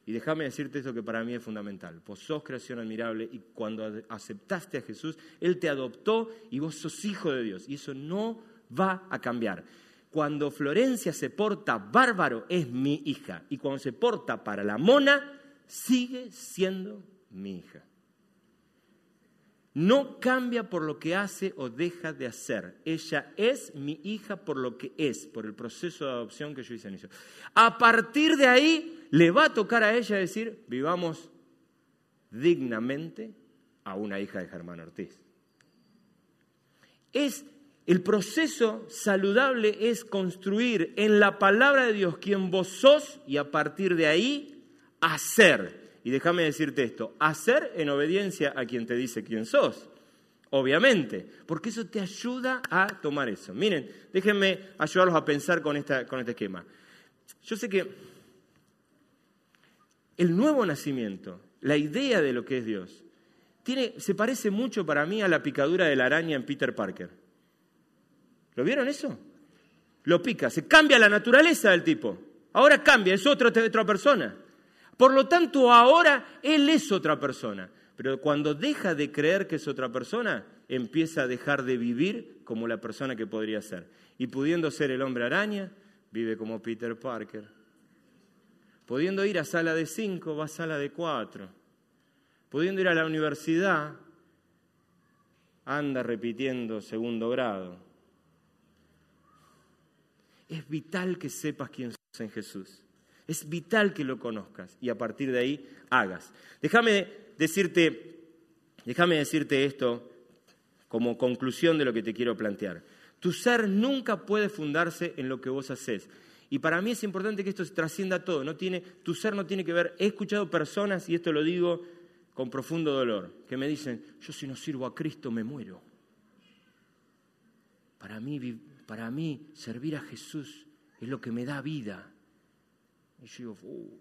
Y déjame decirte esto que para mí es fundamental. Vos sos creación admirable y cuando aceptaste a Jesús, Él te adoptó y vos sos hijo de Dios. Y eso no va a cambiar. Cuando Florencia se porta bárbaro, es mi hija. Y cuando se porta para la mona, sigue siendo mi hija. No cambia por lo que hace o deja de hacer. Ella es mi hija por lo que es, por el proceso de adopción que yo hice inicio. A partir de ahí, le va a tocar a ella decir, vivamos dignamente a una hija de Germán Ortiz. Es el proceso saludable es construir en la palabra de Dios quien vos sos y a partir de ahí hacer y déjame decirte esto, hacer en obediencia a quien te dice quién sos. Obviamente, porque eso te ayuda a tomar eso. Miren, déjenme ayudarlos a pensar con, esta, con este esquema. Yo sé que el nuevo nacimiento, la idea de lo que es Dios, tiene, se parece mucho para mí a la picadura de la araña en Peter Parker. ¿Lo vieron eso? Lo pica, se cambia la naturaleza del tipo. Ahora cambia, es otra, otra persona. Por lo tanto, ahora Él es otra persona. Pero cuando deja de creer que es otra persona, empieza a dejar de vivir como la persona que podría ser. Y pudiendo ser el hombre araña, vive como Peter Parker. Pudiendo ir a sala de cinco, va a sala de cuatro. Pudiendo ir a la universidad, anda repitiendo segundo grado. Es vital que sepas quién sos en Jesús. Es vital que lo conozcas y a partir de ahí hagas. Déjame decirte, déjame decirte esto como conclusión de lo que te quiero plantear. Tu ser nunca puede fundarse en lo que vos haces. Y para mí es importante que esto se trascienda todo. No tiene, tu ser no tiene que ver. He escuchado personas, y esto lo digo con profundo dolor, que me dicen, yo si no sirvo a Cristo me muero. Para mí, para mí servir a Jesús es lo que me da vida. Y yo digo, uh".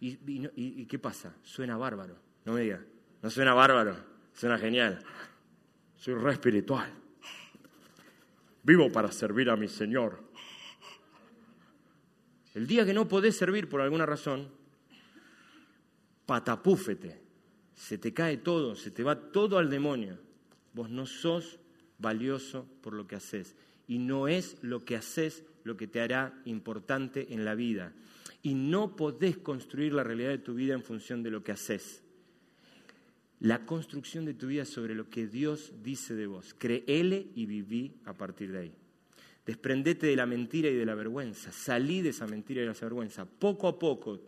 ¿Y, qué pasa? Suena bárbaro. No me diga, no suena bárbaro, suena genial. Soy re espiritual. Vivo para servir a mi Señor. El día que no podés servir por alguna razón, patapúfete, se te cae todo, se te va todo al demonio. Vos no sos valioso por lo que haces. Y no es lo que haces lo que te hará importante en la vida. Y no podés construir la realidad de tu vida en función de lo que haces. La construcción de tu vida sobre lo que Dios dice de vos. Créele y viví a partir de ahí. Desprendete de la mentira y de la vergüenza. Salí de esa mentira y de esa vergüenza. Poco a poco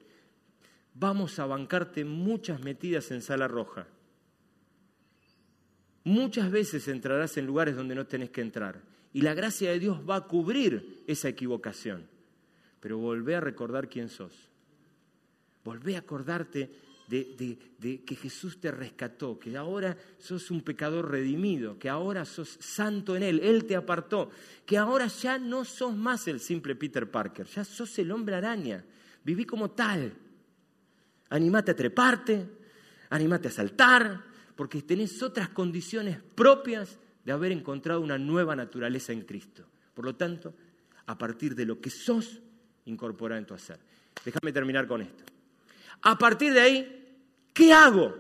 vamos a bancarte muchas metidas en sala roja. Muchas veces entrarás en lugares donde no tenés que entrar y la gracia de Dios va a cubrir esa equivocación. Pero volvé a recordar quién sos. Volvé a acordarte de, que Jesús te rescató, que ahora sos un pecador redimido, que ahora sos santo en Él, Él te apartó, que ahora ya no sos más el simple Peter Parker, ya sos el hombre araña, viví como tal. Animate a treparte, animate a saltar, porque tenés otras condiciones propias de haber encontrado una nueva naturaleza en Cristo. Por lo tanto, a partir de lo que sos, incorpora en tu hacer. Déjame terminar con esto. A partir de ahí, ¿qué hago?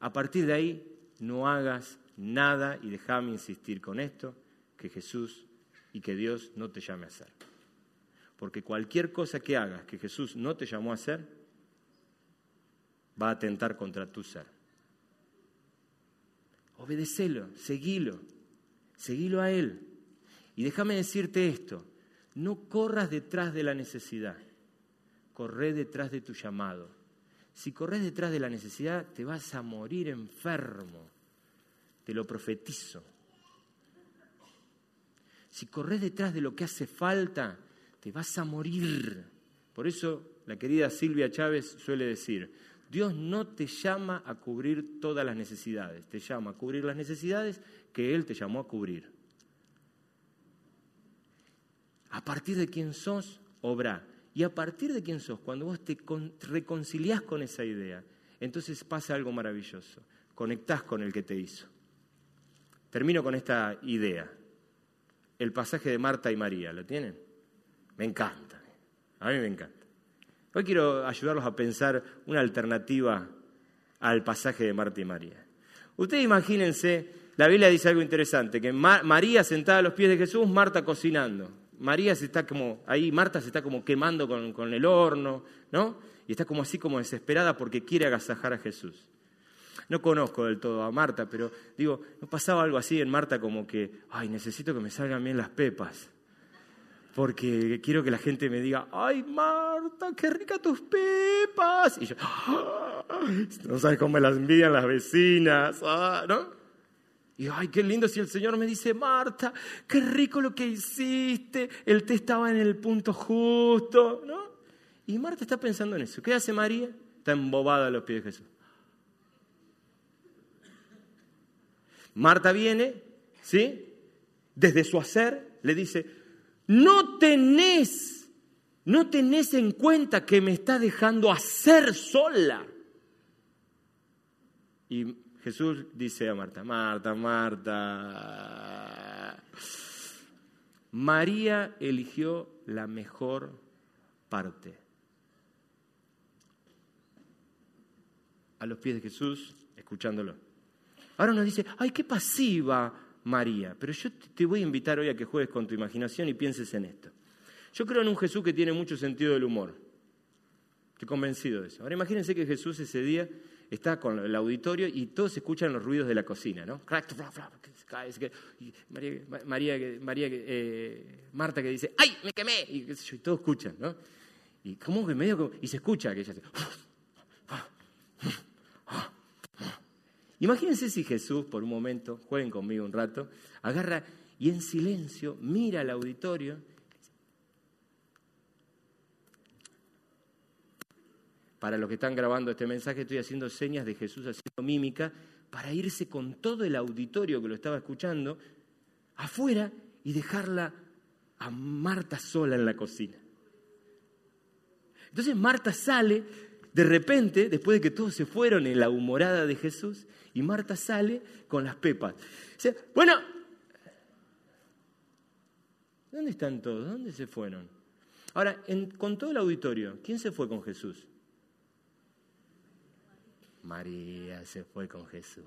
A partir de ahí, no hagas nada, y déjame insistir con esto, que Jesús y que Dios no te llame a hacer. Porque cualquier cosa que hagas que Jesús no te llamó a hacer, va a atentar contra tu ser. Obedecelo, seguilo, seguilo a Él. Y déjame decirte esto, no corras detrás de la necesidad, corre detrás de tu llamado. Si corres detrás de la necesidad, te vas a morir enfermo, te lo profetizo. Si corres detrás de lo que hace falta, te vas a morir. Por eso la querida Silvia Chávez suele decir, Dios no te llama a cubrir todas las necesidades, te llama a cubrir las necesidades que Él te llamó a cubrir. A partir de quién sos, obra. Y a partir de quién sos, cuando vos te reconciliás con esa idea, entonces pasa algo maravilloso. Conectás con el que te hizo. Termino con esta idea. El pasaje de Marta y María, ¿lo tienen? Me encanta. A mí me encanta. Hoy quiero ayudarlos a pensar una alternativa al pasaje de Marta y María. Ustedes imagínense, la Biblia dice algo interesante, que María sentada a los pies de Jesús, Marta cocinando. María se está como, ahí Marta se está como quemando con, con el horno, ¿no? Y está como así como desesperada porque quiere agasajar a Jesús. No conozco del todo a Marta, pero digo, ¿no pasaba algo así en Marta como que, ay, necesito que me salgan bien las pepas? Porque quiero que la gente me diga, ay, Marta, qué rica tus pepas. Y yo, no sabes cómo me las envidian las vecinas, ah", ¿no? Y ay, qué lindo si el Señor me dice, Marta, qué rico lo que hiciste, el té estaba en el punto justo, ¿no? Y Marta está pensando en eso. ¿Qué hace María? Está embobada a los pies de Jesús. Marta viene, ¿sí? Desde su hacer le dice, no tenés, no tenés en cuenta que me está dejando hacer sola. Y Jesús dice a Marta, Marta, Marta, María eligió la mejor parte. A los pies de Jesús, escuchándolo. Ahora nos dice, ay, qué pasiva María. Pero yo te voy a invitar hoy a que juegues con tu imaginación y pienses en esto. Yo creo en un Jesús que tiene mucho sentido del humor. Estoy convencido de eso. Ahora imagínense que Jesús ese día está con el auditorio y todos escuchan los ruidos de la cocina, ¿no? María, María, eh, Marta que dice, ¡ay, me quemé! Y, todos escuchan, ¿no? Y como que medio, y se escucha que ella hace, Imagínense si Jesús, por un momento, jueguen conmigo un rato, agarra y en silencio mira al auditorio. Para los que están grabando este mensaje, estoy haciendo señas de Jesús haciendo mímica para irse con todo el auditorio que lo estaba escuchando afuera y dejarla a Marta sola en la cocina. Entonces Marta sale de repente, después de que todos se fueron en la humorada de Jesús, y Marta sale con las pepas. bueno, ¿dónde están todos? ¿Dónde se fueron? Ahora, con todo el auditorio, ¿quién se fue con Jesús? María se fue con Jesús.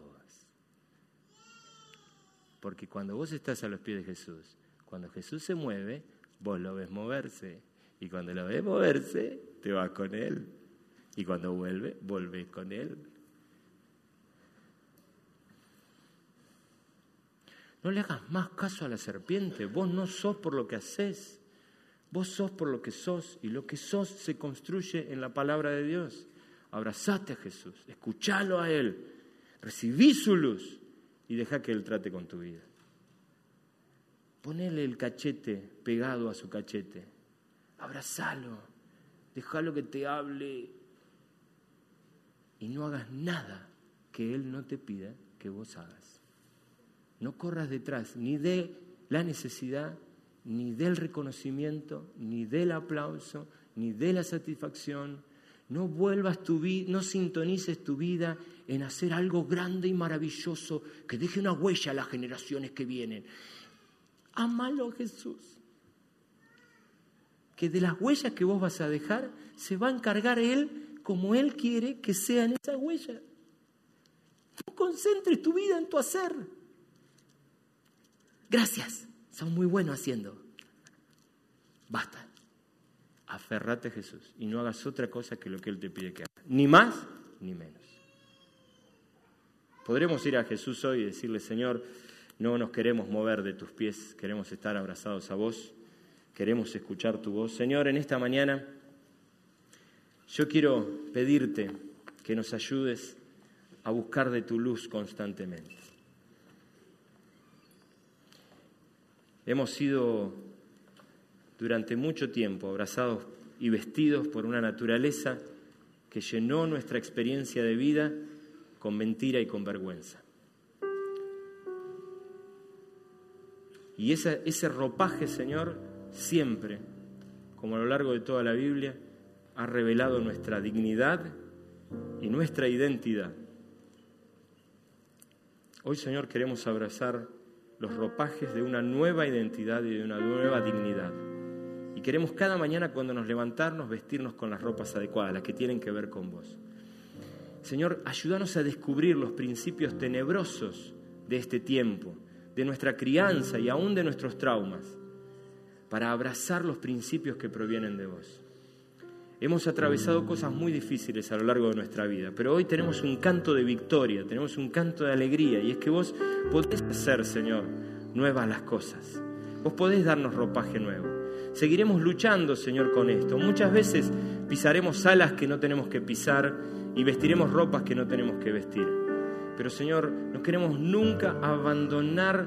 Porque cuando vos estás a los pies de Jesús, cuando Jesús se mueve, vos lo ves moverse. Y cuando lo ves moverse, te vas con Él. Y cuando vuelve, volvés con Él. No le hagas más caso a la serpiente. Vos no sos por lo que haces. Vos sos por lo que sos. Y lo que sos se construye en la palabra de Dios. Abrazate a Jesús. Escuchalo a Él. Recibí su luz. Y deja que Él trate con tu vida. Ponele el cachete pegado a su cachete. Abrazalo. Déjalo que te hable. Y no hagas nada que Él no te pida que vos hagas. No corras detrás ni de la necesidad, ni del reconocimiento, ni del aplauso, ni de la satisfacción. No vuelvas tu vida, no sintonices tu vida en hacer algo grande y maravilloso que deje una huella a las generaciones que vienen. Amalo Jesús. Que de las huellas que vos vas a dejar se va a encargar Él como Él quiere que sean esas huellas. No concentres tu vida en tu hacer. Gracias, son muy buenos haciendo. Basta. Aferrate a Jesús y no hagas otra cosa que lo que Él te pide que hagas. Ni más ni menos. Podremos ir a Jesús hoy y decirle, Señor, no nos queremos mover de tus pies, queremos estar abrazados a vos, queremos escuchar tu voz. Señor, en esta mañana yo quiero pedirte que nos ayudes a buscar de tu luz constantemente. Hemos sido durante mucho tiempo abrazados y vestidos por una naturaleza que llenó nuestra experiencia de vida con mentira y con vergüenza. Y ese ropaje, Señor, siempre, como a lo largo de toda la Biblia, ha revelado nuestra dignidad y nuestra identidad. Hoy, Señor, queremos abrazar los ropajes de una nueva identidad y de una nueva dignidad. Y queremos cada mañana cuando nos levantarnos vestirnos con las ropas adecuadas, las que tienen que ver con vos. Señor, ayúdanos a descubrir los principios tenebrosos de este tiempo, de nuestra crianza y aún de nuestros traumas, para abrazar los principios que provienen de vos. Hemos atravesado cosas muy difíciles a lo largo de nuestra vida, pero hoy tenemos un canto de victoria, tenemos un canto de alegría, y es que vos podés hacer, Señor, nuevas las cosas. Vos podés darnos ropaje nuevo. Seguiremos luchando, Señor, con esto. Muchas veces pisaremos alas que no tenemos que pisar y vestiremos ropas que no tenemos que vestir. Pero Señor, no queremos nunca abandonar,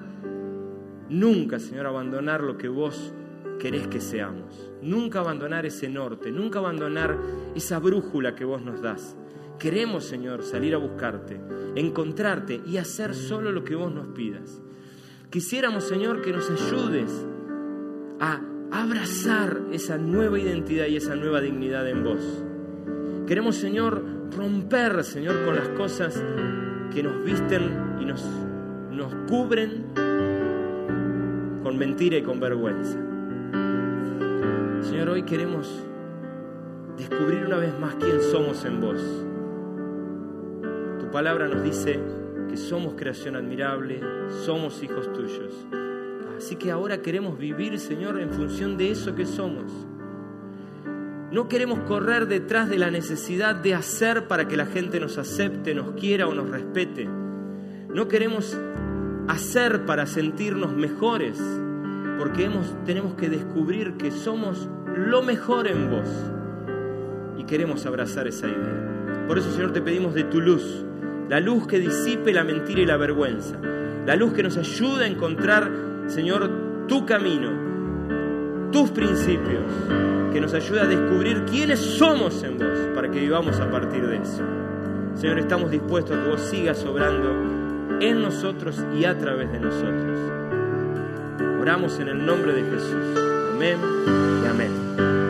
nunca, Señor, abandonar lo que vos querés que seamos. Nunca abandonar ese norte, nunca abandonar esa brújula que vos nos das. Queremos, Señor, salir a buscarte, encontrarte y hacer solo lo que vos nos pidas. Quisiéramos, Señor, que nos ayudes a abrazar esa nueva identidad y esa nueva dignidad en vos. Queremos, Señor, romper, Señor, con las cosas que nos visten y nos, nos cubren con mentira y con vergüenza. Señor, hoy queremos descubrir una vez más quién somos en vos. Tu palabra nos dice que somos creación admirable, somos hijos tuyos. Así que ahora queremos vivir, Señor, en función de eso que somos. No queremos correr detrás de la necesidad de hacer para que la gente nos acepte, nos quiera o nos respete. No queremos hacer para sentirnos mejores, porque tenemos que descubrir que somos lo mejor en vos. Y queremos abrazar esa idea. Por eso, Señor, te pedimos de tu luz, la luz que disipe la mentira y la vergüenza, la luz que nos ayuda a encontrar, Señor, tu camino, tus principios, que nos ayuda a descubrir quiénes somos en vos, para que vivamos a partir de eso. Señor, estamos dispuestos a que vos sigas obrando en nosotros y a través de nosotros. Oramos en el nombre de Jesús. Amén y amén.